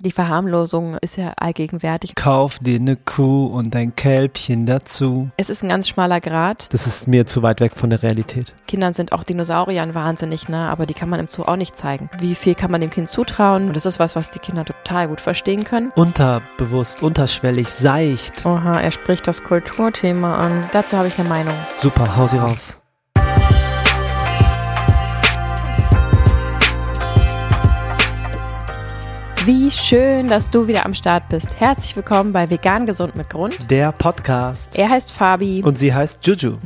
Die Verharmlosung ist ja allgegenwärtig. Kauf dir eine Kuh und ein Kälbchen dazu. Es ist ein ganz schmaler Grad. Das ist mir zu weit weg von der Realität. Kindern sind auch Dinosauriern wahnsinnig nah, aber die kann man im Zoo auch nicht zeigen. Wie viel kann man dem Kind zutrauen? Und das ist was, was die Kinder total gut verstehen können. Unterbewusst, unterschwellig, seicht. Oha, er spricht das Kulturthema an. Dazu habe ich eine Meinung. Super, hau sie raus. Wie schön, dass du wieder am Start bist. Herzlich willkommen bei Vegan Gesund mit Grund. Der Podcast. Er heißt Fabi. Und sie heißt Juju.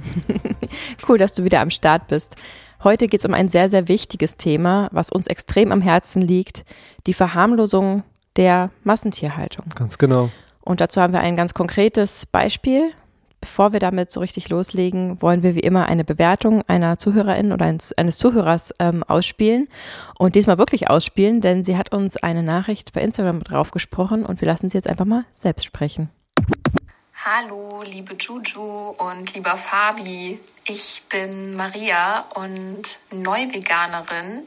cool, dass du wieder am Start bist. Heute geht es um ein sehr, sehr wichtiges Thema, was uns extrem am Herzen liegt. Die Verharmlosung der Massentierhaltung. Ganz genau. Und dazu haben wir ein ganz konkretes Beispiel. Bevor wir damit so richtig loslegen, wollen wir wie immer eine Bewertung einer Zuhörerin oder eines, Zuhörers ähm, ausspielen und diesmal wirklich ausspielen, denn sie hat uns eine Nachricht bei Instagram draufgesprochen und wir lassen sie jetzt einfach mal selbst sprechen. Hallo, liebe Juju und lieber Fabi. Ich bin Maria und Neuveganerin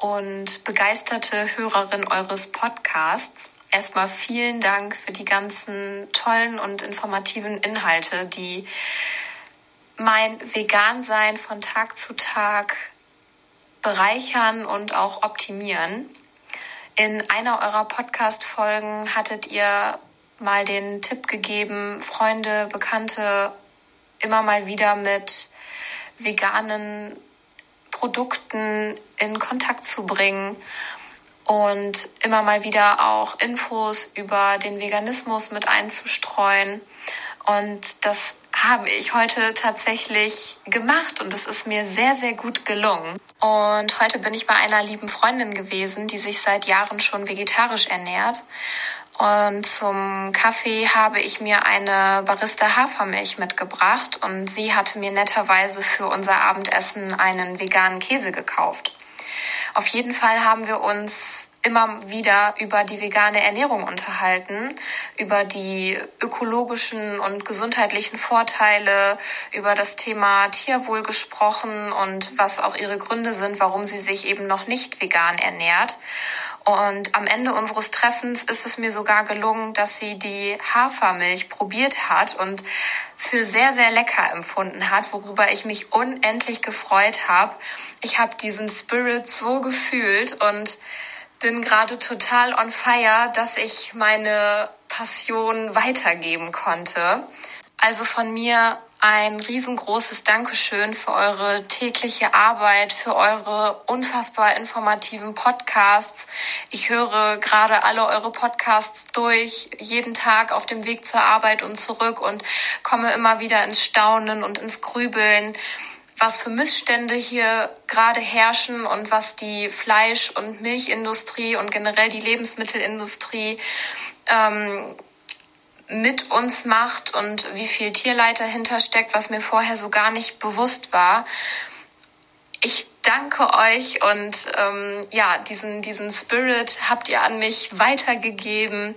und begeisterte Hörerin eures Podcasts. Erstmal vielen Dank für die ganzen tollen und informativen Inhalte, die mein Vegan-Sein von Tag zu Tag bereichern und auch optimieren. In einer eurer Podcast-Folgen hattet ihr mal den Tipp gegeben, Freunde, Bekannte immer mal wieder mit veganen Produkten in Kontakt zu bringen und immer mal wieder auch Infos über den Veganismus mit einzustreuen. Und das habe ich heute tatsächlich gemacht und es ist mir sehr, sehr gut gelungen. Und heute bin ich bei einer lieben Freundin gewesen, die sich seit Jahren schon vegetarisch ernährt. Und zum Kaffee habe ich mir eine Barista Hafermilch mitgebracht und sie hatte mir netterweise für unser Abendessen einen veganen Käse gekauft. Auf jeden Fall haben wir uns immer wieder über die vegane Ernährung unterhalten, über die ökologischen und gesundheitlichen Vorteile, über das Thema Tierwohl gesprochen und was auch ihre Gründe sind, warum sie sich eben noch nicht vegan ernährt. Und am Ende unseres Treffens ist es mir sogar gelungen, dass sie die Hafermilch probiert hat und für sehr, sehr lecker empfunden hat, worüber ich mich unendlich gefreut habe. Ich habe diesen Spirit so gefühlt und bin gerade total on fire, dass ich meine Passion weitergeben konnte. Also von mir ein riesengroßes Dankeschön für eure tägliche Arbeit, für eure unfassbar informativen Podcasts. Ich höre gerade alle eure Podcasts durch, jeden Tag auf dem Weg zur Arbeit und zurück und komme immer wieder ins Staunen und ins Grübeln was für Missstände hier gerade herrschen und was die Fleisch- und Milchindustrie und generell die Lebensmittelindustrie ähm, mit uns macht und wie viel Tierleid dahinter steckt, was mir vorher so gar nicht bewusst war. Ich danke euch und ähm, ja, diesen, diesen Spirit habt ihr an mich weitergegeben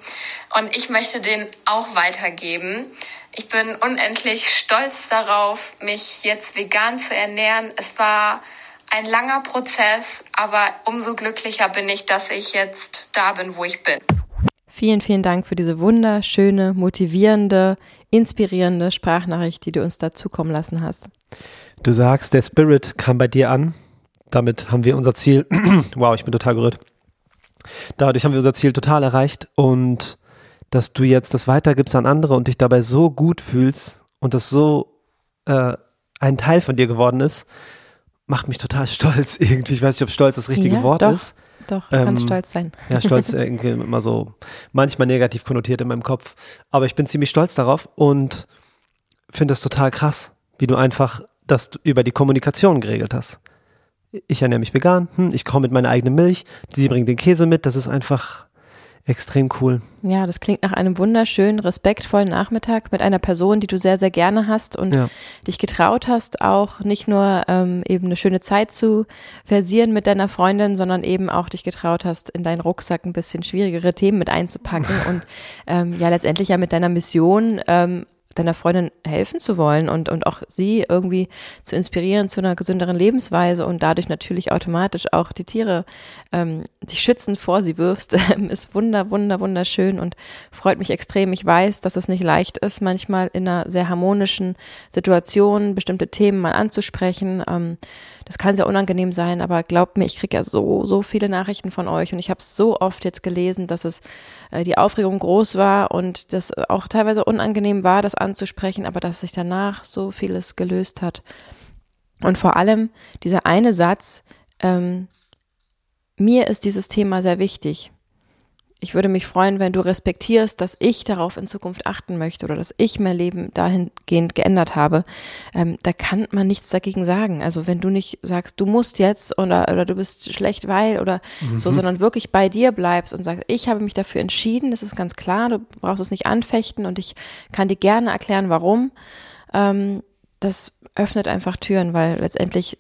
und ich möchte den auch weitergeben. Ich bin unendlich stolz darauf, mich jetzt vegan zu ernähren. Es war ein langer Prozess, aber umso glücklicher bin ich, dass ich jetzt da bin, wo ich bin. Vielen, vielen Dank für diese wunderschöne, motivierende, inspirierende Sprachnachricht, die du uns da zukommen lassen hast. Du sagst, der Spirit kam bei dir an. Damit haben wir unser Ziel, wow, ich bin total gerührt. Dadurch haben wir unser Ziel total erreicht und dass du jetzt das weitergibst an andere und dich dabei so gut fühlst und das so äh, ein Teil von dir geworden ist, macht mich total stolz irgendwie. Ich weiß nicht, ob stolz das richtige ja, Wort doch, ist. Doch, du ähm, kannst stolz sein. Ja, stolz irgendwie immer so manchmal negativ konnotiert in meinem Kopf. Aber ich bin ziemlich stolz darauf und finde das total krass, wie du einfach das über die Kommunikation geregelt hast. Ich ernähre mich vegan, hm, ich komme mit meiner eigenen Milch, sie bringt den Käse mit, das ist einfach extrem cool. Ja, das klingt nach einem wunderschönen, respektvollen Nachmittag mit einer Person, die du sehr, sehr gerne hast und ja. dich getraut hast, auch nicht nur ähm, eben eine schöne Zeit zu versieren mit deiner Freundin, sondern eben auch dich getraut hast, in deinen Rucksack ein bisschen schwierigere Themen mit einzupacken und ähm, ja letztendlich ja mit deiner Mission ähm, deiner Freundin helfen zu wollen und, und auch sie irgendwie zu inspirieren zu einer gesünderen Lebensweise und dadurch natürlich automatisch auch die Tiere ähm, dich schützend vor sie wirfst, ist wunder, wunder, wunderschön und freut mich extrem. Ich weiß, dass es nicht leicht ist, manchmal in einer sehr harmonischen Situation bestimmte Themen mal anzusprechen. Ähm, das kann sehr unangenehm sein, aber glaubt mir, ich kriege ja so, so viele Nachrichten von euch und ich habe so oft jetzt gelesen, dass es äh, die Aufregung groß war und das auch teilweise unangenehm war, das anzusprechen, aber dass sich danach so vieles gelöst hat. Und vor allem dieser eine Satz, ähm, mir ist dieses Thema sehr wichtig ich würde mich freuen, wenn du respektierst, dass ich darauf in Zukunft achten möchte oder dass ich mein Leben dahingehend geändert habe. Ähm, da kann man nichts dagegen sagen. Also wenn du nicht sagst, du musst jetzt oder, oder du bist schlecht, weil oder mhm. so, sondern wirklich bei dir bleibst und sagst, ich habe mich dafür entschieden, das ist ganz klar, du brauchst es nicht anfechten und ich kann dir gerne erklären, warum. Ähm, das öffnet einfach Türen, weil letztendlich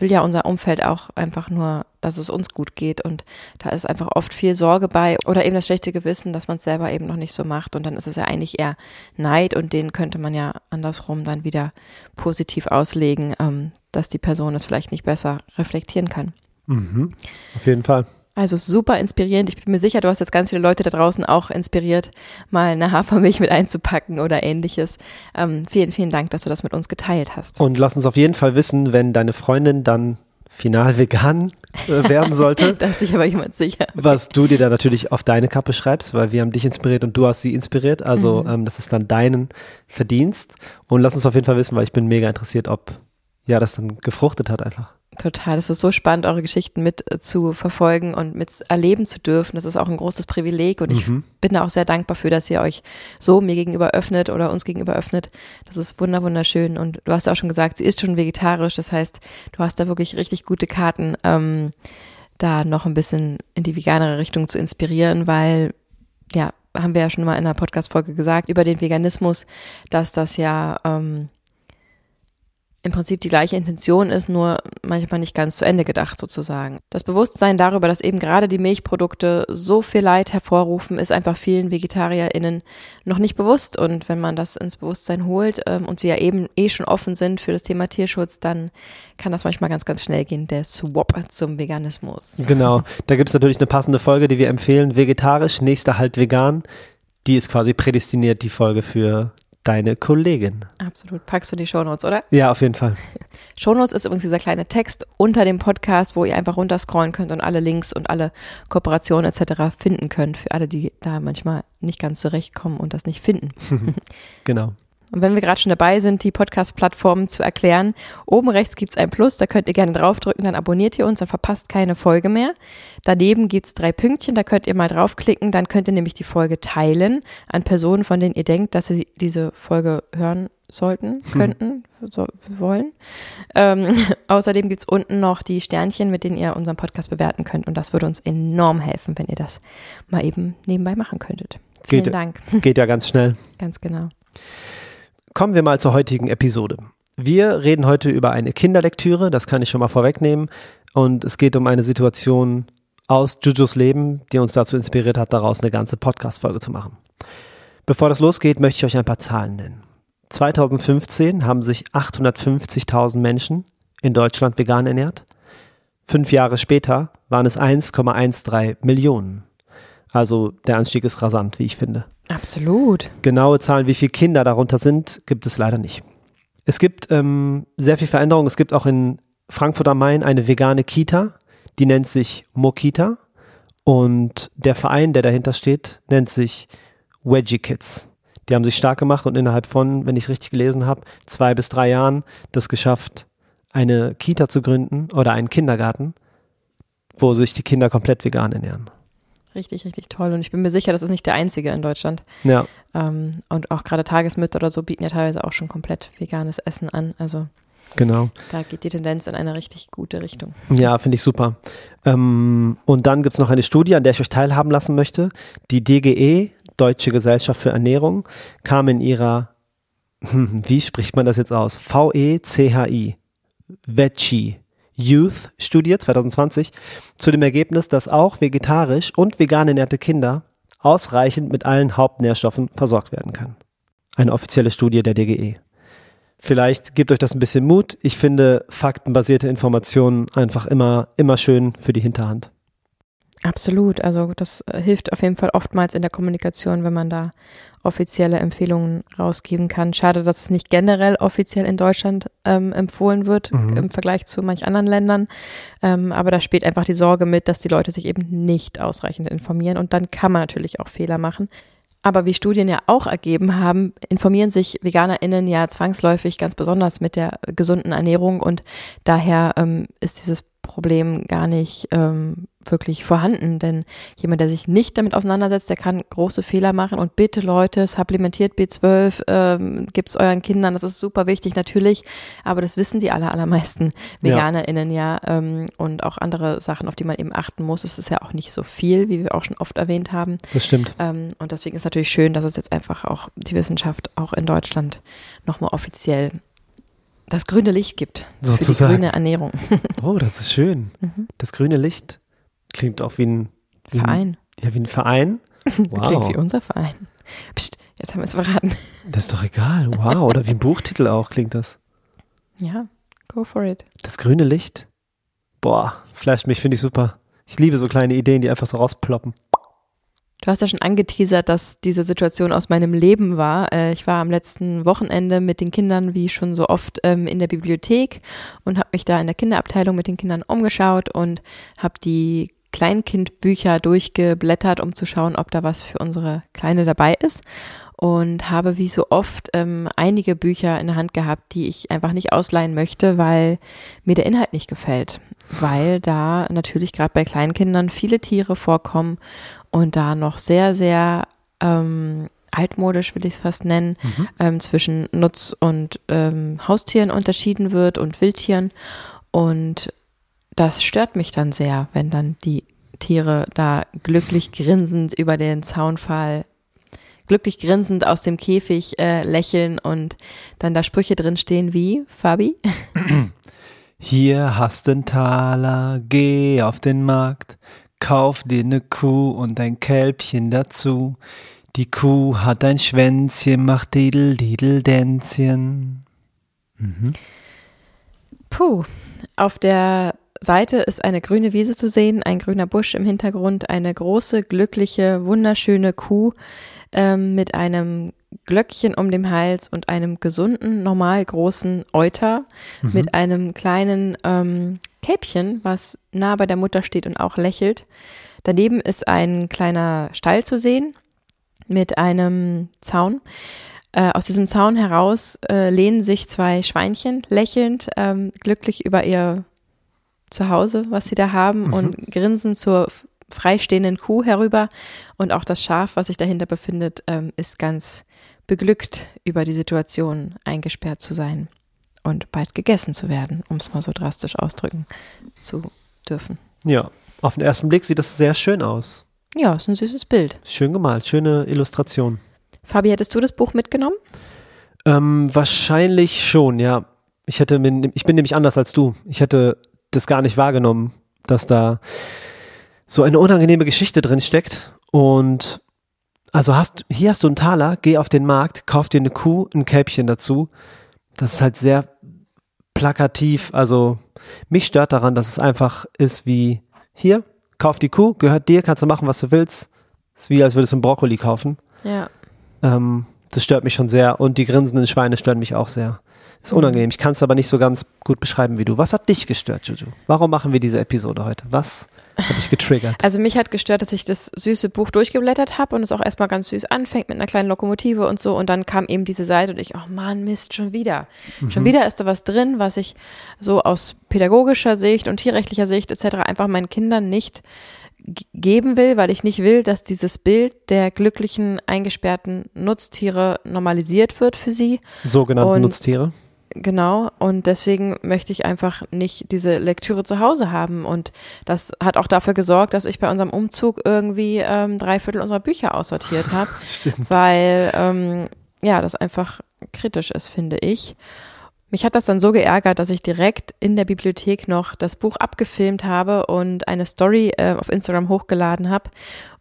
will ja unser Umfeld auch einfach nur, dass es uns gut geht. Und da ist einfach oft viel Sorge bei oder eben das schlechte Gewissen, dass man es selber eben noch nicht so macht. Und dann ist es ja eigentlich eher Neid und den könnte man ja andersrum dann wieder positiv auslegen, ähm, dass die Person es vielleicht nicht besser reflektieren kann. Mhm, auf jeden Fall. Also super inspirierend. Ich bin mir sicher, du hast jetzt ganz viele Leute da draußen auch inspiriert, mal eine Hafermilch mit einzupacken oder ähnliches. Ähm, vielen, vielen Dank, dass du das mit uns geteilt hast. Und lass uns auf jeden Fall wissen, wenn deine Freundin dann final vegan äh, werden sollte. da ist sich aber jemand sicher. Was du dir da natürlich auf deine Kappe schreibst, weil wir haben dich inspiriert und du hast sie inspiriert. Also mhm. ähm, das ist dann deinen Verdienst. Und lass uns auf jeden Fall wissen, weil ich bin mega interessiert, ob ja das dann gefruchtet hat einfach. Total. Es ist so spannend, eure Geschichten mit äh, zu verfolgen und mit erleben zu dürfen. Das ist auch ein großes Privileg und ich mhm. bin da auch sehr dankbar für, dass ihr euch so mir gegenüber öffnet oder uns gegenüber öffnet. Das ist wunder wunderschön und du hast auch schon gesagt, sie ist schon vegetarisch. Das heißt, du hast da wirklich richtig gute Karten, ähm, da noch ein bisschen in die veganere Richtung zu inspirieren, weil ja, haben wir ja schon mal in einer Podcast-Folge gesagt über den Veganismus, dass das ja ähm, im Prinzip die gleiche Intention ist, nur manchmal nicht ganz zu Ende gedacht sozusagen. Das Bewusstsein darüber, dass eben gerade die Milchprodukte so viel Leid hervorrufen, ist einfach vielen VegetarierInnen noch nicht bewusst. Und wenn man das ins Bewusstsein holt ähm, und sie ja eben eh schon offen sind für das Thema Tierschutz, dann kann das manchmal ganz, ganz schnell gehen, der Swap zum Veganismus. Genau, da gibt es natürlich eine passende Folge, die wir empfehlen. Vegetarisch, nächster halt vegan. Die ist quasi prädestiniert, die Folge für deine Kollegin. Absolut. Packst du die Shownotes, oder? Ja, auf jeden Fall. Shownotes ist übrigens dieser kleine Text unter dem Podcast, wo ihr einfach runterscrollen könnt und alle Links und alle Kooperationen etc. finden könnt. Für alle, die da manchmal nicht ganz zurechtkommen und das nicht finden. genau. Und wenn wir gerade schon dabei sind, die Podcast-Plattformen zu erklären, oben rechts gibt's ein Plus, da könnt ihr gerne draufdrücken, dann abonniert ihr uns und verpasst keine Folge mehr. Daneben gibt's drei Pünktchen, da könnt ihr mal draufklicken, dann könnt ihr nämlich die Folge teilen an Personen, von denen ihr denkt, dass sie diese Folge hören sollten, hm. könnten, hm. so, wollen. Ähm, außerdem gibt's unten noch die Sternchen, mit denen ihr unseren Podcast bewerten könnt. Und das würde uns enorm helfen, wenn ihr das mal eben nebenbei machen könntet. Vielen geht, Dank. Geht ja ganz schnell. Ganz genau. Kommen wir mal zur heutigen Episode. Wir reden heute über eine Kinderlektüre, das kann ich schon mal vorwegnehmen. Und es geht um eine Situation aus Jujus Leben, die uns dazu inspiriert hat, daraus eine ganze Podcast-Folge zu machen. Bevor das losgeht, möchte ich euch ein paar Zahlen nennen. 2015 haben sich 850.000 Menschen in Deutschland vegan ernährt. Fünf Jahre später waren es 1,13 Millionen. Also der Anstieg ist rasant, wie ich finde. Absolut. Genaue Zahlen, wie viele Kinder darunter sind, gibt es leider nicht. Es gibt ähm, sehr viel Veränderung. Es gibt auch in Frankfurt am Main eine vegane Kita, die nennt sich Mokita. Und der Verein, der dahinter steht, nennt sich Wedgie Kids. Die haben sich stark gemacht und innerhalb von, wenn ich es richtig gelesen habe, zwei bis drei Jahren das geschafft, eine Kita zu gründen oder einen Kindergarten, wo sich die Kinder komplett vegan ernähren. Richtig, richtig toll. Und ich bin mir sicher, das ist nicht der einzige in Deutschland. Ja. Ähm, und auch gerade Tagesmütter oder so bieten ja teilweise auch schon komplett veganes Essen an. Also Genau. Da geht die Tendenz in eine richtig gute Richtung. Ja, finde ich super. Ähm, und dann gibt es noch eine Studie, an der ich euch teilhaben lassen möchte. Die DGE, Deutsche Gesellschaft für Ernährung, kam in ihrer, wie spricht man das jetzt aus? V-E-C-H-I, VECHI Youth Studie 2020 zu dem Ergebnis, dass auch vegetarisch und vegan ernährte Kinder ausreichend mit allen Hauptnährstoffen versorgt werden können. eine offizielle Studie der DGE. Vielleicht gebt euch das ein bisschen Mut. Ich finde faktenbasierte Informationen einfach immer, immer schön für die Hinterhand. Absolut. Also das äh, hilft auf jeden Fall oftmals in der Kommunikation, wenn man da offizielle Empfehlungen rausgeben kann. Schade, dass es nicht generell offiziell in Deutschland ähm, empfohlen wird Mhm. im Vergleich zu manch anderen Ländern. Ähm, aber da spielt einfach die Sorge mit, dass die Leute sich eben nicht ausreichend informieren und dann kann man natürlich auch Fehler machen. Aber wie Studien ja auch ergeben haben, informieren sich VeganerInnen ja zwangsläufig ganz besonders mit der gesunden Ernährung und daher ähm, ist dieses Problem gar nicht ähm, wirklich vorhanden. Denn jemand, der sich nicht damit auseinandersetzt, der kann große Fehler machen. Und bitte Leute, supplementiert B12, ähm, gibt's euren Kindern, das ist super wichtig natürlich. Aber das wissen die aller, allermeisten Ja. VeganerInnen ja. Ähm, und auch andere Sachen, auf die man eben achten muss. Es ist ja auch nicht so viel, wie wir auch schon oft erwähnt haben. Das stimmt. Ähm, und deswegen ist natürlich schön, dass es jetzt einfach auch die Wissenschaft auch in Deutschland nochmal offiziell das grüne Licht gibt für die Sozusagen. grüne Ernährung. Oh, das ist schön. Mhm. Das grüne Licht klingt auch wie ein, wie ein Verein. Ja, wie ein Verein. Klingt wie Wow. unser Verein. Psst, jetzt haben wir es verraten. Das ist doch egal. Wow. Oder wie ein Buchtitel auch klingt das. Ja, go for it. Das grüne Licht. Boah, flasht mich, finde ich super. Ich liebe so kleine Ideen, die einfach so rausploppen. Du hast ja schon angeteasert, dass diese Situation aus meinem Leben war. Äh, Ich war am letzten Wochenende mit den Kindern, wie schon so oft, ähm, in der Bibliothek und habe mich da in der Kinderabteilung mit den Kindern umgeschaut und habe die Kleinkindbücher durchgeblättert, um zu schauen, ob da was für unsere Kleine dabei ist. Und habe wie so oft ähm, einige Bücher in der Hand gehabt, die ich einfach nicht ausleihen möchte, weil mir der Inhalt nicht gefällt. Weil da natürlich gerade bei Kleinkindern viele Tiere vorkommen und da noch sehr, sehr ähm, altmodisch, will ich es fast nennen, ähm, zwischen Nutz- und ähm, Haustieren unterschieden wird und Wildtieren. Und das stört mich dann sehr, wenn dann die Tiere da glücklich grinsend über den Zaunpfahl, glücklich grinsend aus dem Käfig äh, lächeln und dann da Sprüche drin stehen wie, Fabi? Hier hast den Taler, geh auf den Markt, kauf dir ne Kuh und ein Kälbchen dazu. Die Kuh hat ein Schwänzchen, macht Didel, Didel, Dänzchen. Puh, auf der Seite ist eine grüne Wiese zu sehen, ein grüner Busch im Hintergrund, eine große, glückliche, wunderschöne Kuh ähm, mit einem Glöckchen um den Hals und einem gesunden, normal großen Euter mit einem kleinen ähm, Kälbchen, was nah bei der Mutter steht und auch lächelt. Daneben ist ein kleiner Stall zu sehen mit einem Zaun. Äh, aus diesem Zaun heraus äh, lehnen sich zwei Schweinchen lächelnd, ähm, glücklich über ihr Zuhause, was sie da haben, und grinsen zur freistehenden Kuh herüber. Und auch das Schaf, was sich dahinter befindet, ähm, ist ganz beglückt über die Situation, eingesperrt zu sein und bald gegessen zu werden, um es mal so drastisch ausdrücken zu dürfen. Ja, auf den ersten Blick sieht das sehr schön aus. Ja, ist ein süßes Bild. Schön gemalt, schöne Illustration. Fabi, hättest du das Buch mitgenommen? Ähm, wahrscheinlich schon, ja. Ich hätte, mir- ich bin nämlich anders als du. Ich hätte das gar nicht wahrgenommen, dass da so eine unangenehme Geschichte drin steckt. Und also hast, hier hast du einen Taler, geh auf den Markt, kauf dir eine Kuh, ein Kälbchen dazu. Das ist halt sehr plakativ. Also mich stört daran, dass es einfach ist wie hier, kauf die Kuh, gehört dir, kannst du machen, was du willst. Ist wie, als würdest du einen Brokkoli kaufen. Ja. Ähm, das stört mich schon sehr und die grinsenden Schweine stören mich auch sehr. Ist Mhm. unangenehm. Ich kann es aber nicht so ganz gut beschreiben wie du. Was hat dich gestört, Juju? Warum machen wir diese Episode heute? Was hat dich getriggert? Also mich hat gestört, dass ich das süße Buch durchgeblättert habe und es auch erstmal ganz süß anfängt mit einer kleinen Lokomotive und so und dann kam eben diese Seite und ich, oh Mann, Mist, schon wieder. Schon wieder ist da was drin, was ich so aus pädagogischer Sicht und tierrechtlicher Sicht etc. einfach meinen Kindern nicht geben will, weil ich nicht will, dass dieses Bild der glücklichen, eingesperrten Nutztiere normalisiert wird für sie. Sogenannte und- Nutztiere. Genau, und deswegen möchte ich einfach nicht diese Lektüre zu Hause haben. Und das hat auch dafür gesorgt, dass ich bei unserem Umzug irgendwie ähm, drei Viertel unserer Bücher aussortiert habe, Stimmt. weil ähm, ja, das einfach kritisch ist, finde ich. Mich hat das dann so geärgert, dass ich direkt in der Bibliothek noch das Buch abgefilmt habe und eine Story äh, auf Instagram hochgeladen habe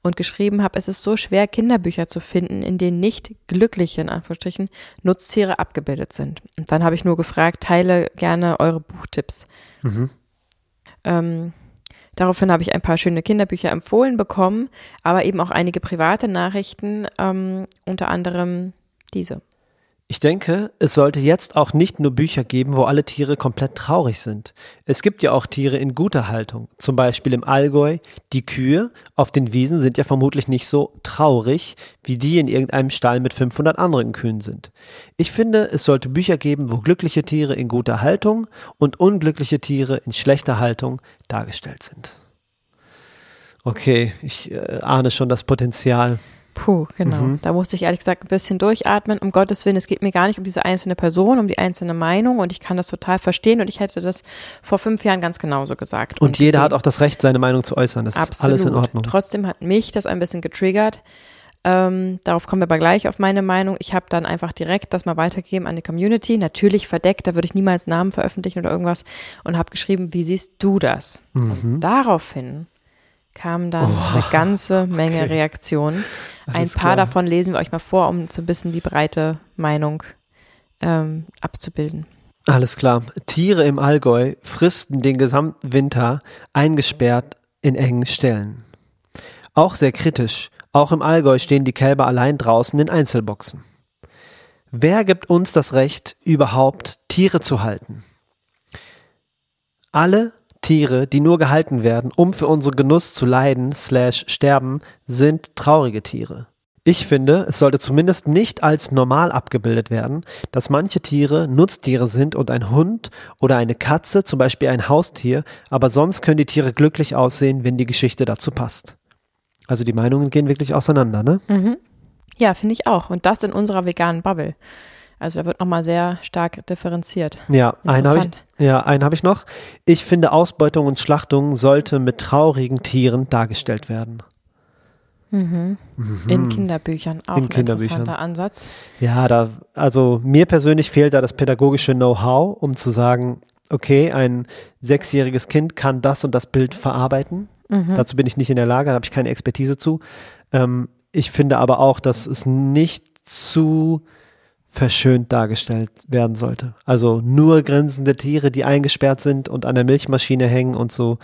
und geschrieben habe, es ist so schwer, Kinderbücher zu finden, in denen nicht glückliche, in Anführungsstrichen, Nutztiere abgebildet sind. Und dann habe ich nur gefragt, teile gerne eure Buchtipps. Mhm. Ähm, Daraufhin habe ich ein paar schöne Kinderbücher empfohlen bekommen, aber eben auch einige private Nachrichten, ähm, unter anderem diese. Ich denke, es sollte jetzt auch nicht nur Bücher geben, wo alle Tiere komplett traurig sind. Es gibt ja auch Tiere in guter Haltung. Zum Beispiel im Allgäu. Die Kühe auf den Wiesen sind ja vermutlich nicht so traurig, wie die in irgendeinem Stall mit 500 anderen Kühen sind. Ich finde, es sollte Bücher geben, wo glückliche Tiere in guter Haltung und unglückliche Tiere in schlechter Haltung dargestellt sind. Okay, ich äh, ahne schon das Potenzial. Puh, genau. Mhm. Da musste ich ehrlich gesagt ein bisschen durchatmen. Um Gottes Willen, es geht mir gar nicht um diese einzelne Person, um die einzelne Meinung und ich kann das total verstehen und ich hätte das vor fünf Jahren ganz genauso gesagt. Und, und jeder hat auch das Recht, seine Meinung zu äußern. Das Absolut. ist alles in Ordnung. Trotzdem hat mich das ein bisschen getriggert. Ähm, darauf kommen wir aber gleich auf meine Meinung. Ich habe dann einfach direkt das mal weitergegeben an die Community. Natürlich verdeckt, da würde ich niemals Namen veröffentlichen oder irgendwas und habe geschrieben, wie siehst du das? Mhm. Und daraufhin kamen dann oh, eine ganze Menge okay. Reaktionen. Ein paar klar. davon lesen wir euch mal vor, um so ein bisschen die breite Meinung ähm, abzubilden. Alles klar. Tiere im Allgäu fristen den gesamten Winter eingesperrt in engen Ställen. Auch sehr kritisch. Auch im Allgäu stehen die Kälber allein draußen in Einzelboxen. Wer gibt uns das Recht, überhaupt Tiere zu halten? Alle Tiere, die nur gehalten werden, um für unseren Genuss zu leiden, slash sterben, sind traurige Tiere. Ich finde, es sollte zumindest nicht als normal abgebildet werden, dass manche Tiere Nutztiere sind und ein Hund oder eine Katze, zum Beispiel ein Haustier, aber sonst können die Tiere glücklich aussehen, wenn die Geschichte dazu passt. Also die Meinungen gehen wirklich auseinander, ne? Mhm. Ja, finde ich auch. Und das in unserer veganen Bubble. Also da wird nochmal sehr stark differenziert. Ja, einen habe ich, ja, einen hab ich noch. Ich finde, Ausbeutung und Schlachtung sollte mit traurigen Tieren dargestellt werden. Mhm. Mhm. In Kinderbüchern auch In ein Kinderbüchern. interessanter Ansatz. Ja, da, also mir persönlich fehlt da das pädagogische Know-how, um zu sagen, okay, ein sechsjähriges Kind kann das und das Bild verarbeiten. Mhm. Dazu bin ich nicht in der Lage, da habe ich keine Expertise zu. Ähm, ich finde aber auch, dass es nicht zu verschönt dargestellt werden sollte. Also nur grinsende Tiere, die eingesperrt sind und an der Milchmaschine hängen und so,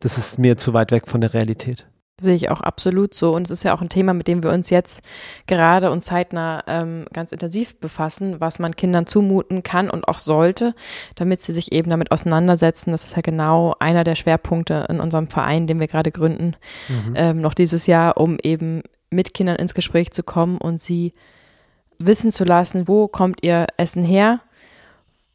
das ist mir zu weit weg von der Realität. Sehe ich auch absolut so. Und es ist ja auch ein Thema, mit dem wir uns jetzt gerade und zeitnah ähm, ganz intensiv befassen, was man Kindern zumuten kann und auch sollte, damit sie sich eben damit auseinandersetzen. Das ist ja genau einer der Schwerpunkte in unserem Verein, den wir gerade gründen, mhm. ähm, noch dieses Jahr, um eben mit Kindern ins Gespräch zu kommen und sie wissen zu lassen, wo kommt ihr Essen her,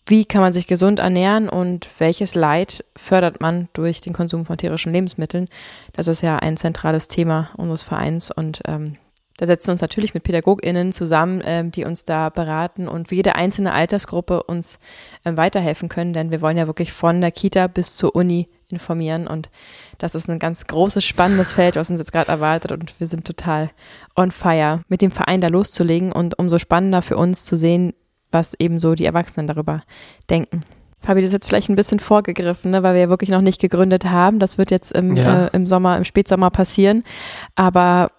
wie kann man sich gesund ernähren und welches Leid fördert man durch den Konsum von tierischen Lebensmitteln. Das ist ja ein zentrales Thema unseres Vereins und ähm, da setzen wir uns natürlich mit PädagogInnen zusammen, ähm, die uns da beraten und für jede einzelne Altersgruppe uns ähm, weiterhelfen können, denn wir wollen ja wirklich von der Kita bis zur Uni informieren und das ist ein ganz großes, spannendes Feld, was uns jetzt gerade erwartet und wir sind total on fire, mit dem Verein da loszulegen und umso spannender für uns zu sehen, was eben so die Erwachsenen darüber denken. Fabi, das ist jetzt vielleicht ein bisschen vorgegriffen, ne, weil wir ja wirklich noch nicht gegründet haben. Das wird jetzt im, ja. äh, im Sommer, im Spätsommer passieren. Aber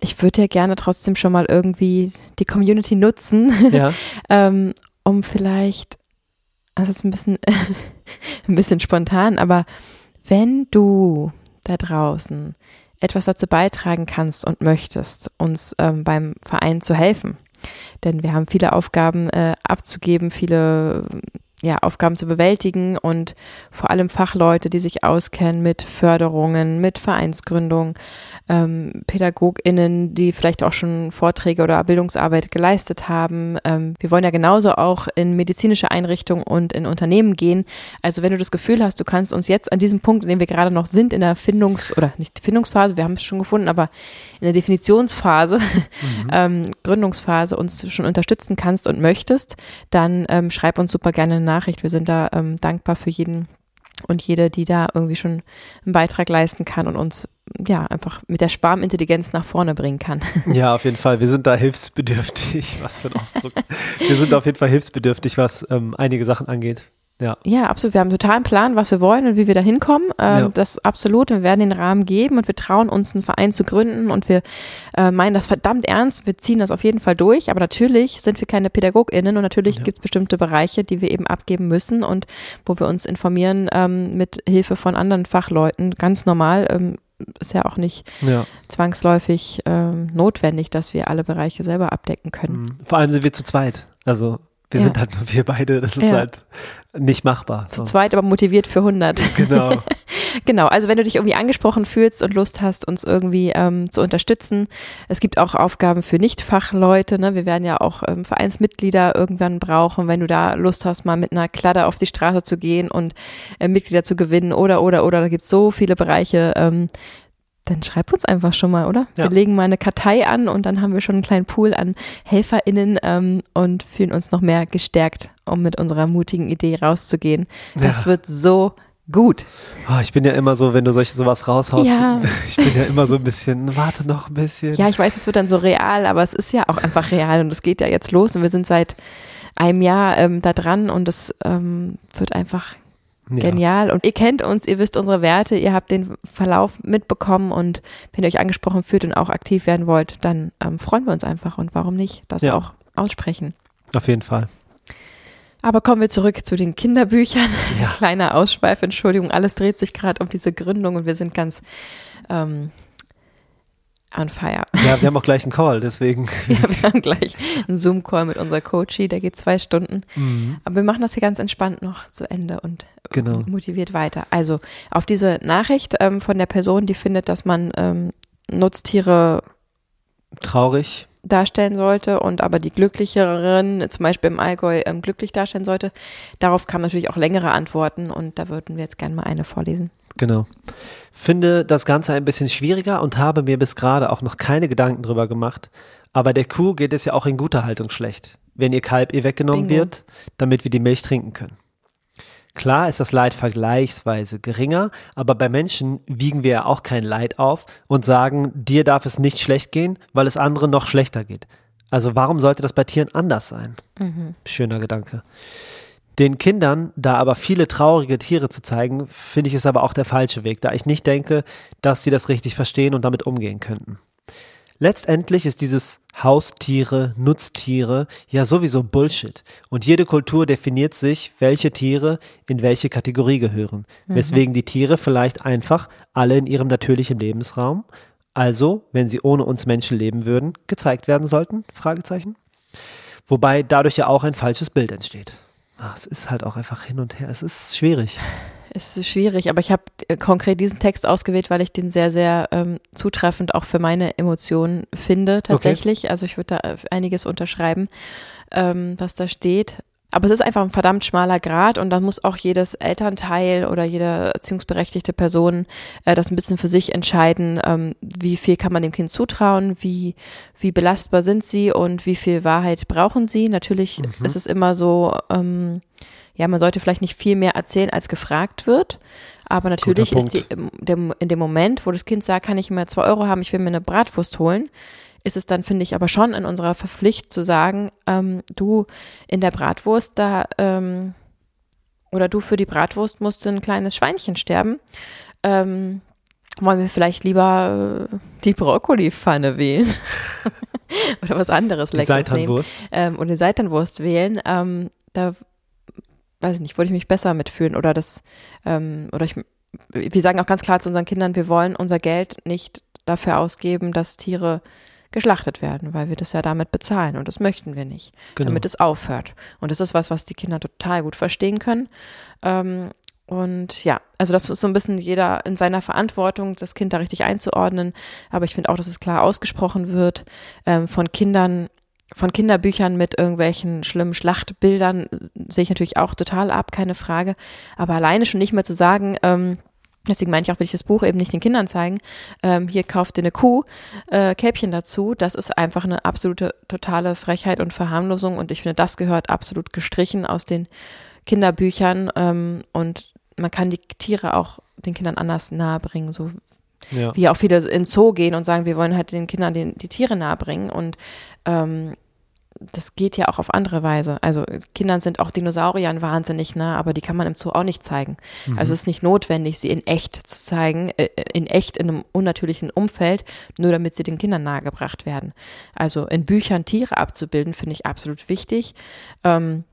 ich würde ja gerne trotzdem schon mal irgendwie die Community nutzen, ja. ähm, um vielleicht, also jetzt ein bisschen, ein bisschen spontan, aber wenn du da draußen etwas dazu beitragen kannst und möchtest, uns ähm, beim Verein zu helfen, denn wir haben viele Aufgaben äh, abzugeben, viele ja, Aufgaben zu bewältigen und vor allem Fachleute, die sich auskennen mit Förderungen, mit Vereinsgründung, ähm, PädagogInnen, die vielleicht auch schon Vorträge oder Bildungsarbeit geleistet haben. Ähm, wir wollen ja genauso auch in medizinische Einrichtungen und in Unternehmen gehen. Also wenn du das Gefühl hast, du kannst uns jetzt an diesem Punkt, in dem wir gerade noch sind, in der Findungs- oder nicht Findungsphase, wir haben es schon gefunden, aber in der Definitionsphase, mhm. ähm, Gründungsphase uns schon unterstützen kannst und möchtest, dann ähm, schreib uns super gerne eine Nachricht. Wir sind da ähm, dankbar für jeden und jede, die da irgendwie schon einen Beitrag leisten kann und uns ja einfach mit der Schwarmintelligenz nach vorne bringen kann. Ja, auf jeden Fall. Wir sind da hilfsbedürftig. Was für ein Ausdruck. Wir sind auf jeden Fall hilfsbedürftig, was ähm, einige Sachen angeht. Ja. ja, absolut. Wir haben einen totalen Plan, was wir wollen und wie wir da hinkommen. Ähm, ja. Das absolut. Wir werden den Rahmen geben und wir trauen uns, einen Verein zu gründen und wir äh, meinen das verdammt ernst. Wir ziehen das auf jeden Fall durch. Aber natürlich sind wir keine PädagogInnen und natürlich ja. gibt es bestimmte Bereiche, die wir eben abgeben müssen und wo wir uns informieren ähm, mit Hilfe von anderen Fachleuten. Ganz normal. Ähm, ist ja auch nicht ja. zwangsläufig ähm, notwendig, dass wir alle Bereiche selber abdecken können. Mhm. Vor allem sind wir zu zweit. Also wir ja. sind halt nur wir beide, das ist ja. halt nicht machbar. Zu sonst. zweit, aber motiviert für 100. Genau. genau, also wenn du dich irgendwie angesprochen fühlst und Lust hast, uns irgendwie ähm, zu unterstützen. Es gibt auch Aufgaben für Nichtfachleute. Ne? Wir werden ja auch ähm, Vereinsmitglieder irgendwann brauchen, wenn du da Lust hast, mal mit einer Kladde auf die Straße zu gehen und äh, Mitglieder zu gewinnen oder, oder, oder. Da gibt es so viele Bereiche. Ähm, dann schreib uns einfach schon mal, oder? Ja. Wir legen mal eine Kartei an und dann haben wir schon einen kleinen Pool an HelferInnen ähm, und fühlen uns noch mehr gestärkt, um mit unserer mutigen Idee rauszugehen. Das ja. wird so gut. Oh, ich bin ja immer so, wenn du solche sowas raushaust, ja. ich bin ja immer so ein bisschen, warte noch ein bisschen. Ja, ich weiß, es wird dann so real, aber es ist ja auch einfach real und es geht ja jetzt los und wir sind seit einem Jahr ähm, da dran und es ähm, wird einfach ja. Genial. Und ihr kennt uns, ihr wisst unsere Werte, ihr habt den Verlauf mitbekommen und wenn ihr euch angesprochen fühlt und auch aktiv werden wollt, dann ähm, freuen wir uns einfach und warum nicht das ja. auch aussprechen. Auf jeden Fall. Aber kommen wir zurück zu den Kinderbüchern. Ja. Kleiner Ausschweif, Entschuldigung, alles dreht sich gerade um diese Gründung und wir sind ganz ähm, on fire. Ja, wir haben auch gleich einen Call, deswegen. ja, wir haben gleich einen Zoom-Call mit unserer Coachie, der geht zwei Stunden. Mhm. Aber wir machen das hier ganz entspannt noch zu Ende und genau. motiviert weiter. Also auf diese Nachricht ähm, von der Person, die findet, dass man ähm, Nutztiere traurig darstellen sollte und aber die glücklicheren, zum Beispiel im Allgäu, ähm, glücklich darstellen sollte. Darauf kamen natürlich auch längere Antworten und da würden wir jetzt gerne mal eine vorlesen. Genau. Finde das Ganze ein bisschen schwieriger und habe mir bis gerade auch noch keine Gedanken drüber gemacht. Aber der Kuh geht es ja auch in guter Haltung schlecht, wenn ihr Kalb ihr weggenommen Bingo. wird, damit wir die Milch trinken können. Klar ist das Leid vergleichsweise geringer, aber bei Menschen wiegen wir ja auch kein Leid auf und sagen, dir darf es nicht schlecht gehen, weil es anderen noch schlechter geht. Also warum sollte das bei Tieren anders sein? Mhm. Schöner Gedanke. Den Kindern da aber viele traurige Tiere zu zeigen, finde ich es aber auch der falsche Weg, da ich nicht denke, dass sie das richtig verstehen und damit umgehen könnten. Letztendlich ist dieses Haustiere, Nutztiere ja sowieso Bullshit. Und jede Kultur definiert sich, welche Tiere in welche Kategorie gehören. Mhm. Weswegen die Tiere vielleicht einfach alle in ihrem natürlichen Lebensraum, also wenn sie ohne uns Menschen leben würden, gezeigt werden sollten? Fragezeichen. Wobei dadurch ja auch ein falsches Bild entsteht. Ach, es ist halt auch einfach hin und her. Es ist schwierig es ist schwierig, aber ich habe äh, konkret diesen Text ausgewählt, weil ich den sehr, sehr ähm, zutreffend auch für meine Emotionen finde, tatsächlich. Okay. Also ich würde da äh, einiges unterschreiben, ähm, was da steht. Aber es ist einfach ein verdammt schmaler Grad und dann muss auch jedes Elternteil oder jede erziehungsberechtigte Person äh, das ein bisschen für sich entscheiden, ähm, wie viel kann man dem Kind zutrauen, wie, wie belastbar sind sie und wie viel Wahrheit brauchen sie. Natürlich mhm. ist es immer so, ähm, ja, man sollte vielleicht nicht viel mehr erzählen, als gefragt wird. Aber natürlich ist die, in dem Moment, wo das Kind sagt, kann ich mir zwei Euro haben, ich will mir eine Bratwurst holen, ist es dann, finde ich, aber schon in unserer Verpflicht zu sagen, ähm, du in der Bratwurst da, ähm, oder du für die Bratwurst musst ein kleines Schweinchen sterben. Ähm, wollen wir vielleicht lieber äh, die Brokkolipfanne wählen? oder was anderes Leckeres nehmen. Ähm, oder die Seitanwurst wählen. Ähm, da weiß ich nicht, würde ich mich besser mitfühlen oder das, ähm, oder ich, wir sagen auch ganz klar zu unseren Kindern, wir wollen unser Geld nicht dafür ausgeben, dass Tiere geschlachtet werden, weil wir das ja damit bezahlen und das möchten wir nicht, genau. damit es aufhört. Und das ist was, was die Kinder total gut verstehen können. Ähm, und ja, also das ist so ein bisschen jeder in seiner Verantwortung, das Kind da richtig einzuordnen. Aber ich finde auch, dass es klar ausgesprochen wird ähm, von Kindern, von Kinderbüchern mit irgendwelchen schlimmen Schlachtbildern sehe ich natürlich auch total ab, keine Frage. Aber alleine schon nicht mehr zu sagen, ähm, deswegen meine ich auch, will ich das Buch eben nicht den Kindern zeigen, ähm, hier kauft ihr eine Kuh, äh, Kälbchen dazu, das ist einfach eine absolute totale Frechheit und Verharmlosung und ich finde, das gehört absolut gestrichen aus den Kinderbüchern ähm, und man kann die Tiere auch den Kindern anders nahebringen, so Ja. wie auch viele in Zoo gehen und sagen, wir wollen halt den Kindern den, die Tiere nahebringen und ähm, das geht ja auch auf andere Weise. Also Kindern sind auch Dinosauriern wahnsinnig nah, aber die kann man im Zoo auch nicht zeigen. Also es ist nicht notwendig, sie in echt zu zeigen, äh, in echt in einem unnatürlichen Umfeld, nur damit sie den Kindern nahegebracht werden. Also in Büchern Tiere abzubilden, finde ich absolut wichtig. Ähm,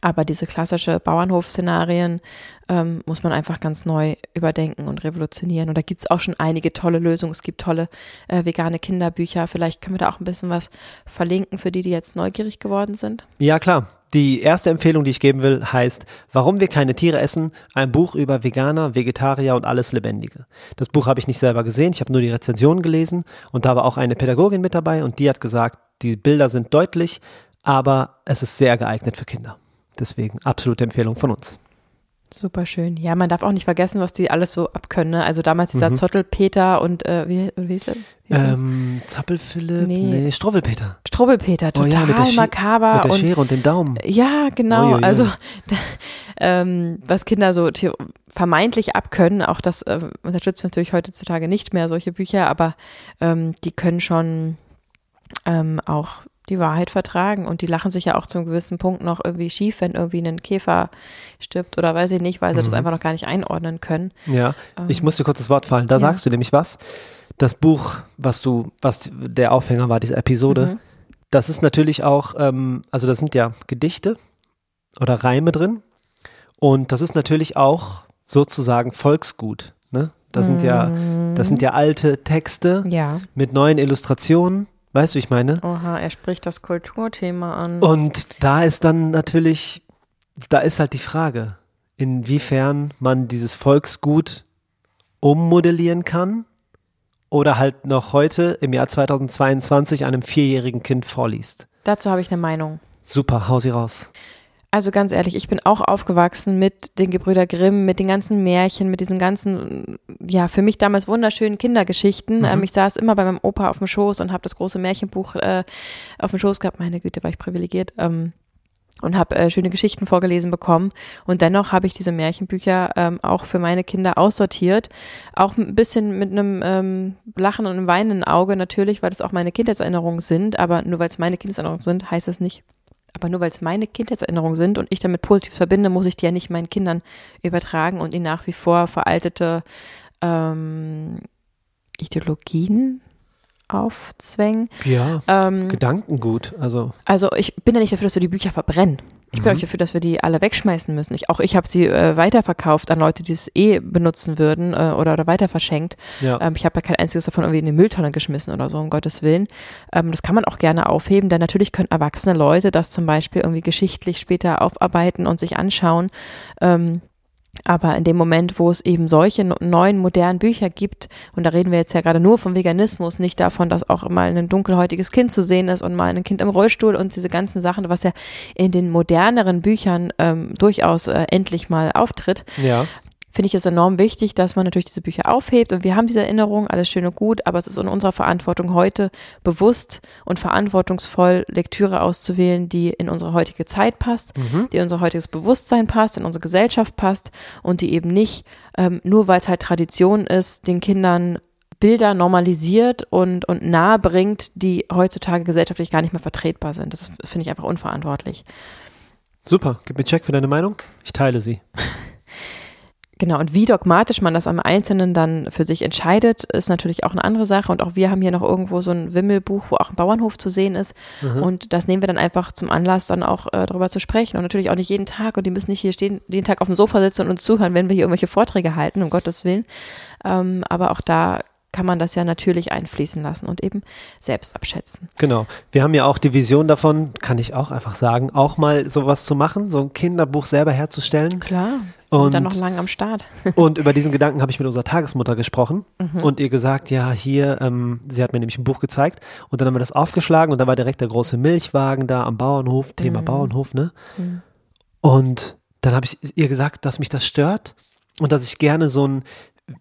aber diese klassische Bauernhof-Szenarien ähm, muss man einfach ganz neu überdenken und revolutionieren. Und da gibt's auch schon einige tolle Lösungen. Es gibt tolle äh, vegane Kinderbücher. Vielleicht können wir da auch ein bisschen was verlinken für die, die jetzt neugierig geworden sind. Ja, klar. Die erste Empfehlung, die ich geben will, heißt Warum wir keine Tiere essen, ein Buch über Veganer, Vegetarier und alles Lebendige. Das Buch habe ich nicht selber gesehen, ich habe nur die Rezension gelesen und da war auch eine Pädagogin mit dabei und die hat gesagt, die Bilder sind deutlich, aber es ist sehr geeignet für Kinder. Deswegen absolute Empfehlung von uns. Super schön. Ja, man darf auch nicht vergessen, was die alles so abkönnen. Ne? Also damals dieser Mhm. Zottelpeter und äh, wie, wie hieß er? Ähm, Zappelphilipp, Nee. nee. Strubbelpeter, Oh total ja, mit der makaber Mit der und Schere und dem Daumen. Ja, genau. Uiuiui. Also ähm, was Kinder so vermeintlich abkönnen, auch das äh, unterstützen wir natürlich heutzutage nicht mehr, solche Bücher, aber ähm, die können schon ähm, auch die Wahrheit vertragen und die lachen sich ja auch zu einem gewissen Punkt noch irgendwie schief, wenn irgendwie ein Käfer stirbt oder weiß ich nicht, weil sie das Mhm. einfach noch gar nicht einordnen können. Ja, ich Ähm, muss dir kurz das Wort fallen. Da ja. sagst du nämlich was. Das Buch, was du, was der Aufhänger war, diese Episode, Mhm. das ist natürlich auch, ähm, also da sind ja Gedichte oder Reime drin. Und das ist natürlich auch sozusagen Volksgut. Ne? Das sind ja, das sind ja alte Texte Ja. mit neuen Illustrationen. Weißt du, wie ich meine? Oha, er spricht das Kulturthema an. Und da ist dann natürlich, da ist halt die Frage, inwiefern man dieses Volksgut ummodellieren kann oder halt noch heute im Jahr 2022 einem vierjährigen Kind vorliest. Dazu habe ich eine Meinung. Super, hau sie raus. Also ganz ehrlich, ich bin auch aufgewachsen mit den Gebrüder Grimm, mit den ganzen Märchen, mit diesen ganzen, ja, für mich damals wunderschönen Kindergeschichten. Mhm. Ähm, ich saß immer bei meinem Opa auf dem Schoß und habe das große Märchenbuch äh, auf dem Schoß gehabt. Meine Güte, war ich privilegiert. Ähm, und habe äh, schöne Geschichten vorgelesen bekommen. Und dennoch habe ich diese Märchenbücher ähm, auch für meine Kinder aussortiert. Auch ein bisschen mit einem ähm, Lachen und einem weinenden Auge natürlich, weil es auch meine Kindheitserinnerungen sind. Aber nur weil es meine Kindheitserinnerungen sind, heißt das nicht, aber nur weil es meine Kindheitserinnerungen sind und ich damit positiv verbinde, muss ich die ja nicht meinen Kindern übertragen und ihnen nach wie vor veraltete ähm, Ideologien aufzwängen. Ja, Ähm, Gedankengut. Also, also ich bin ja nicht dafür, dass wir die Bücher verbrennen. Ich bin Mhm. auch dafür, dass wir die alle wegschmeißen müssen. Ich, auch ich habe sie äh, weiterverkauft an Leute, die es eh benutzen würden äh, oder, oder weiter verschenkt. ja. Ähm, ich habe ja kein einziges davon irgendwie in die Mülltonne geschmissen oder so, um Gottes Willen. Ähm, das kann man auch gerne aufheben, denn natürlich können erwachsene Leute das zum Beispiel irgendwie geschichtlich später aufarbeiten und sich anschauen. Ähm, aber in dem Moment, wo es eben solche neuen, modernen Bücher gibt, und da reden wir jetzt ja gerade nur vom Veganismus, nicht davon, dass auch mal ein dunkelhäutiges Kind zu sehen ist und mal ein Kind im Rollstuhl und diese ganzen Sachen, was ja in den moderneren Büchern ähm, durchaus äh, endlich mal auftritt, ja. Finde ich es enorm wichtig, dass man natürlich diese Bücher aufhebt und wir haben diese Erinnerungen, alles schön und gut, aber es ist in unserer Verantwortung heute bewusst und verantwortungsvoll Lektüre auszuwählen, die in unsere heutige Zeit passt, Mhm. die in unser heutiges Bewusstsein passt, in unsere Gesellschaft passt und die eben nicht, ähm, nur weil es halt Tradition ist, den Kindern Bilder normalisiert und, und nahe bringt, die heutzutage gesellschaftlich gar nicht mehr vertretbar sind. Das finde ich einfach unverantwortlich. Super, gib mir Check für deine Meinung. Ich teile sie. Genau, und wie dogmatisch man das am Einzelnen dann für sich entscheidet, ist natürlich auch eine andere Sache. Und auch wir haben hier noch irgendwo so ein Wimmelbuch, wo auch ein Bauernhof zu sehen ist. Und das nehmen wir dann einfach zum Anlass, dann auch äh, darüber zu sprechen. Und natürlich auch nicht jeden Tag. Und die müssen nicht hier stehen, jeden Tag auf dem Sofa sitzen und uns zuhören, wenn wir hier irgendwelche Vorträge halten, um Gottes Willen. Ähm, aber auch da kann man das ja natürlich einfließen lassen und eben selbst abschätzen. Genau. Wir haben ja auch die Vision davon, kann ich auch einfach sagen, auch mal sowas zu machen, so ein Kinderbuch selber herzustellen. Klar. Sind dann Und- noch lange am Start. Und über diesen Gedanken habe ich mit unserer Tagesmutter gesprochen Mhm. und ihr gesagt, ja, hier, ähm, sie hat mir nämlich ein Buch gezeigt und dann haben wir das aufgeschlagen und da war direkt der große Milchwagen da am Bauernhof, Thema Mhm. Bauernhof, ne? Und dann habe ich ihr gesagt, dass mich das stört und dass ich gerne so ein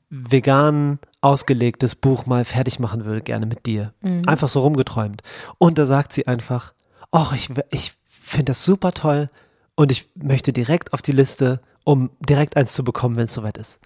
vegan ausgelegtes Buch mal fertig machen würde, gerne mit dir. Mhm. Einfach so rumgeträumt. Und da sagt sie einfach, ach, ich, ich finde das super toll und ich möchte direkt auf die Liste um direkt eins zu bekommen, wenn es soweit ist.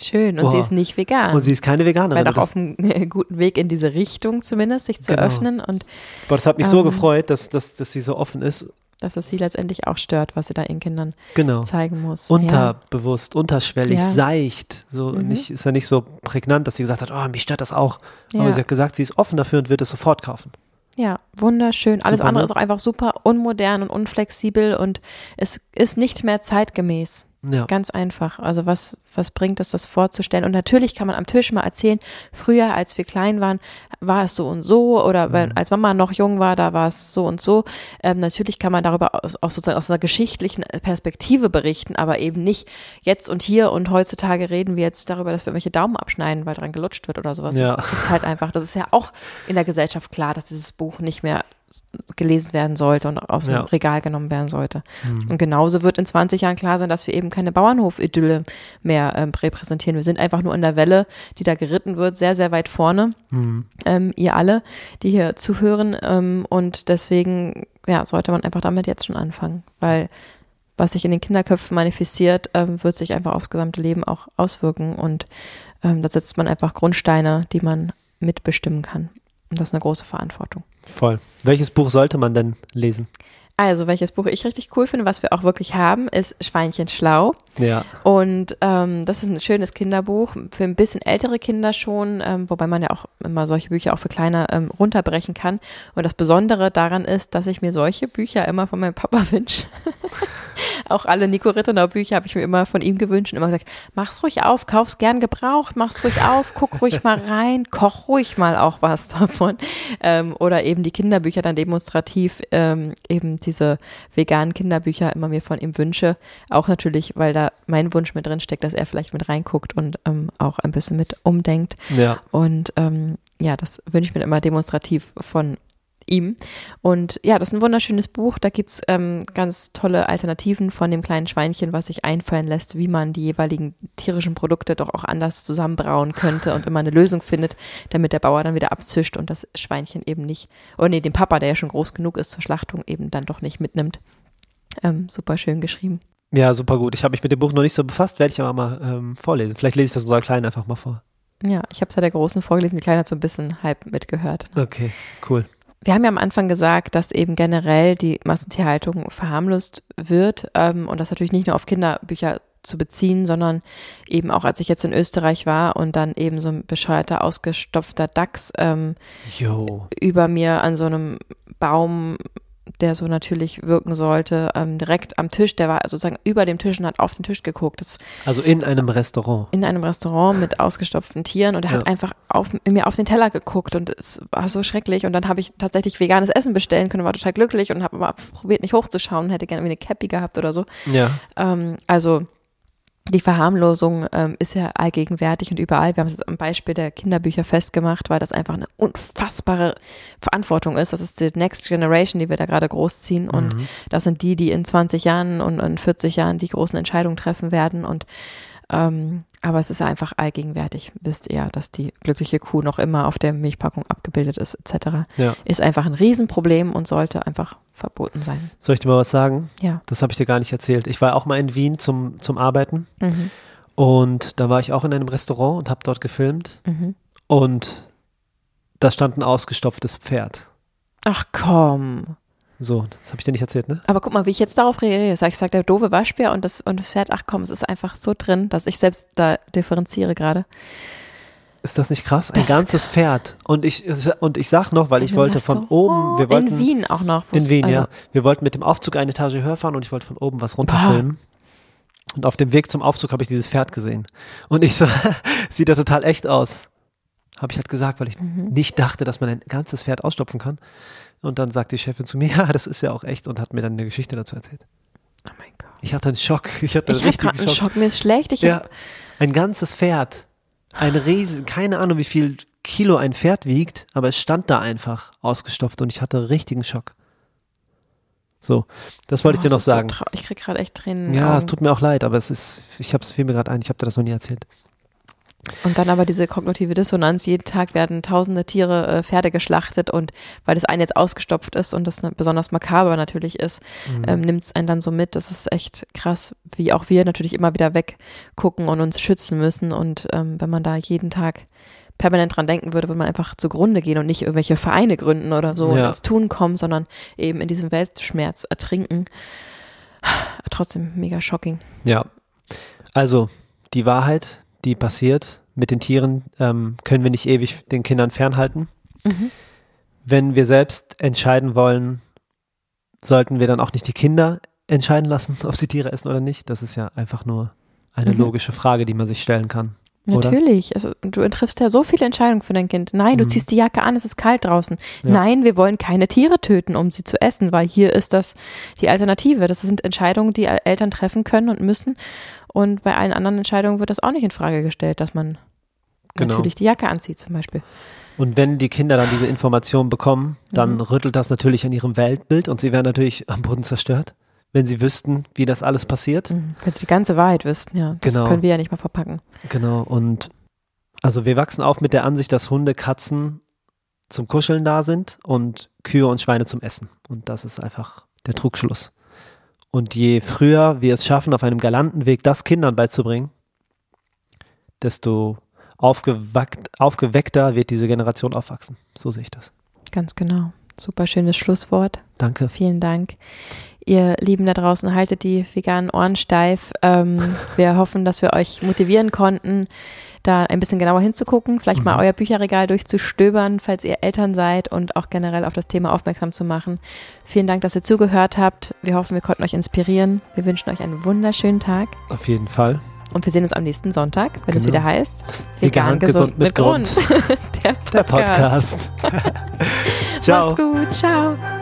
Schön. Und Oh. sie ist nicht vegan. Und sie ist keine Veganerin. Weil Das- auf einem äh, guten Weg in diese Richtung zumindest, sich zu Genau. öffnen und Boah, das hat mich so Ähm, gefreut, dass, dass, dass sie so offen ist. dass es sie letztendlich auch stört, was sie da ihren Kindern Genau. zeigen muss. ja. Unterbewusst, unterschwellig, Ja. seicht. So Mhm. nicht, ist ja nicht so prägnant, dass sie gesagt hat, oh, mich stört das auch. Aber Ja. sie hat gesagt, sie ist offen dafür und wird es sofort kaufen. Ja, wunderschön. Alles Super, andere ne? ist auch einfach super unmodern und unflexibel und es ist nicht mehr zeitgemäß. Ja. Ganz einfach. Also was, was bringt es, das vorzustellen? Und natürlich kann man am Tisch mal erzählen, früher, als wir klein waren, war es so und so oder Mhm. wenn, als Mama noch jung war, da war es so und so. Ähm, natürlich kann man darüber aus, auch sozusagen aus einer geschichtlichen Perspektive berichten, aber eben nicht jetzt und hier und heutzutage reden wir jetzt darüber, dass wir welche Daumen abschneiden, weil dran gelutscht wird oder sowas. Ja. Das ist halt einfach, das ist ja auch in der Gesellschaft klar, dass dieses Buch nicht mehr gelesen werden sollte und aus dem Ja. Regal genommen werden sollte. Und genauso wird in 20 Jahren klar sein, dass wir eben keine Bauernhof-Idylle mehr ähm, repräsentieren. Wir sind einfach nur in der Welle, die da geritten wird, sehr, sehr weit vorne. Mhm. Ähm, ihr alle, die hier zuhören. Ähm, und deswegen ja, sollte man einfach damit jetzt schon anfangen, weil was sich in den Kinderköpfen manifestiert, ähm, wird sich einfach aufs gesamte Leben auch auswirken. Und ähm, da setzt man einfach Grundsteine, die man mitbestimmen kann. Und das ist eine große Verantwortung. Voll. Welches Buch sollte man denn lesen? Also, welches Buch ich richtig cool finde, was wir auch wirklich haben, ist Schweinchen schlau. Ja. Und ähm, das ist ein schönes Kinderbuch für ein bisschen ältere Kinder schon, ähm, wobei man ja auch immer solche Bücher auch für kleine ähm, runterbrechen kann. Und das Besondere daran ist, dass ich mir solche Bücher immer von meinem Papa wünsche. auch alle Nico Rittenau Bücher habe ich mir immer von ihm gewünscht und immer gesagt, mach's ruhig auf, kauf's gern gebraucht, mach's ruhig auf, guck ruhig mal rein, koch ruhig mal auch was davon. Ähm, oder eben die Kinderbücher dann demonstrativ ähm, eben diese veganen Kinderbücher immer mir von ihm wünsche. Auch natürlich, weil da mein Wunsch mit drin steckt, dass er vielleicht mit reinguckt und ähm, auch ein bisschen mit umdenkt. Ja. Und ähm, ja, das wünsche ich mir immer demonstrativ von ihm. Und ja, das ist ein wunderschönes Buch. Da gibt's ähm, ganz tolle Alternativen von dem kleinen Schweinchen, was sich einfallen lässt, wie man die jeweiligen tierischen Produkte doch auch anders zusammenbrauen könnte und immer eine Lösung findet, damit der Bauer dann wieder abzischt und das Schweinchen eben nicht, oder nee, den Papa, der ja schon groß genug ist zur Schlachtung, eben dann doch nicht mitnimmt. Ähm, super schön geschrieben. Ja, super gut. Ich habe mich mit dem Buch noch nicht so befasst, werde ich aber mal ähm, vorlesen. Vielleicht lese ich das unserer Kleinen einfach mal vor. Ja, ich habe es ja der Großen vorgelesen, die Kleine hat so ein bisschen halb mitgehört. Okay, cool. Wir haben ja am Anfang gesagt, dass eben generell die Massentierhaltung verharmlost wird ähm, und das natürlich nicht nur auf Kinderbücher zu beziehen, sondern eben auch, als ich jetzt in Österreich war und dann eben so ein bescheuerter, ausgestopfter Dachs ähm, über mir an so einem Baum, der so natürlich wirken sollte, ähm, direkt am Tisch, der war sozusagen über dem Tisch und hat auf den Tisch geguckt. Das Also in einem Restaurant. in einem Restaurant mit ausgestopften Tieren und er hat Ja. einfach auf, mir auf den Teller geguckt und es war so schrecklich und dann habe ich tatsächlich veganes Essen bestellen können, war total glücklich und habe aber probiert nicht hochzuschauen, hätte gerne irgendwie eine Cappy gehabt oder so. Ja. Ähm, also die Verharmlosung ähm, ist ja allgegenwärtig und überall. Wir haben es jetzt am Beispiel der Kinderbücher festgemacht, weil das einfach eine unfassbare Verantwortung ist. Das ist die Next Generation, die wir da gerade großziehen. Und das sind die, die in 20 Jahren und in 40 Jahren die großen Entscheidungen treffen werden. Und ähm, aber es ist ja einfach allgegenwärtig. Wisst ihr ja, dass die glückliche Kuh noch immer auf der Milchpackung abgebildet ist, etc. Ja. Ist einfach ein Riesenproblem und sollte einfach verboten sein. Soll ich dir mal was sagen? Ja. Das habe ich dir gar nicht erzählt. Ich war auch mal in Wien zum, zum Arbeiten Mhm. und da war ich auch in einem Restaurant und habe dort gefilmt Mhm. und da stand ein ausgestopftes Pferd. Ach komm. So, das habe ich dir nicht erzählt, ne? Aber guck mal, wie ich jetzt darauf reagiere. Sag Ich sage, der doofe Waschbär und das, und das Pferd, ach komm, es ist einfach so drin, dass ich selbst da differenziere gerade. Ist das nicht krass? Ein Das ganzes Pferd. Und ich, und ich sag noch, weil ich wollte von oben, wir wollten, In Wien auch noch. In Wien, also, ja. Wir wollten mit dem Aufzug eine Etage höher fahren und ich wollte von oben was runterfilmen. Und auf dem Weg zum Aufzug habe ich dieses Pferd gesehen. Und ich so, sieht ja total echt aus. Habe ich halt gesagt, weil ich Mhm. nicht dachte, dass man ein ganzes Pferd ausstopfen kann. Und dann sagt die Chefin zu mir, ja, das ist ja auch echt und hat mir dann eine Geschichte dazu erzählt. Oh mein Gott. Ich hatte einen Schock. Ich hatte Ich einen richtigen einen Schock. Schock. Mir ist schlecht. Ich Ja, ein ganzes Pferd. Ein riesen, keine Ahnung, wie viel Kilo ein Pferd wiegt, aber es stand da einfach ausgestopft und ich hatte richtigen Schock. So, das wollte ich Oh, dir es noch so sagen. trau- ich krieg gerade echt Tränen. ja, es tut mir auch leid, aber es ist, ich habe es mir gerade ein, ich habe dir das noch nie erzählt. Und dann aber diese kognitive Dissonanz, jeden Tag werden tausende Tiere, äh, Pferde geschlachtet und weil das eine jetzt ausgestopft ist und das besonders makaber natürlich ist, mhm. ähm, nimmt es einen dann so mit. Das ist echt krass, wie auch wir natürlich immer wieder weggucken und uns schützen müssen. Und ähm, wenn man da jeden Tag permanent dran denken würde, würde man einfach zugrunde gehen und nicht irgendwelche Vereine gründen oder so ja. und ins Tun kommen, sondern eben in diesem Weltschmerz ertrinken. Trotzdem mega shocking. Ja. Also, die Wahrheit, die passiert mit den Tieren, ähm, können wir nicht ewig den Kindern fernhalten. Mhm. Wenn wir selbst entscheiden wollen, sollten wir dann auch nicht die Kinder entscheiden lassen, ob sie Tiere essen oder nicht. Das ist ja einfach nur eine mhm. logische Frage, die man sich stellen kann. Natürlich. Also, du triffst ja so viele Entscheidungen für dein Kind. Nein, du mhm. ziehst die Jacke an, es ist kalt draußen. Ja. Nein, wir wollen keine Tiere töten, um sie zu essen, weil hier ist das die Alternative. Das sind Entscheidungen, die Eltern treffen können und müssen. Und bei allen anderen Entscheidungen wird das auch nicht in Frage gestellt, dass man genau. natürlich die Jacke anzieht, zum Beispiel. Und wenn die Kinder dann diese Informationen bekommen, dann mhm. rüttelt das natürlich an ihrem Weltbild und sie werden natürlich am Boden zerstört wenn sie wüssten, wie das alles passiert. Mhm. Wenn sie die ganze Wahrheit wüssten, ja. Das genau. können wir ja nicht mal verpacken. Genau. Und also wir wachsen auf mit der Ansicht, dass Hunde, Katzen zum Kuscheln da sind und Kühe und Schweine zum Essen. Und das ist einfach der Trugschluss. Und je früher wir es schaffen, auf einem galanten Weg das Kindern beizubringen, desto aufgeweckter wird diese Generation aufwachsen. So sehe ich das. Ganz genau. Super schönes Schlusswort. Danke. Vielen Dank. Ihr Lieben da draußen, haltet die veganen Ohren steif. Ähm, wir hoffen, dass wir euch motivieren konnten, da ein bisschen genauer hinzugucken, vielleicht mhm. mal euer Bücherregal durchzustöbern, falls ihr Eltern seid und auch generell auf das Thema aufmerksam zu machen. Vielen Dank, dass ihr zugehört habt. Wir hoffen, wir konnten euch inspirieren. Wir wünschen euch einen wunderschönen Tag. Auf jeden Fall. Und wir sehen uns am nächsten Sonntag, wenn genau. es wieder heißt Vegan, Vegan gesund, gesund, mit, mit Grund. Grund. Der Podcast. Der Podcast. Ciao. Macht's gut. Ciao.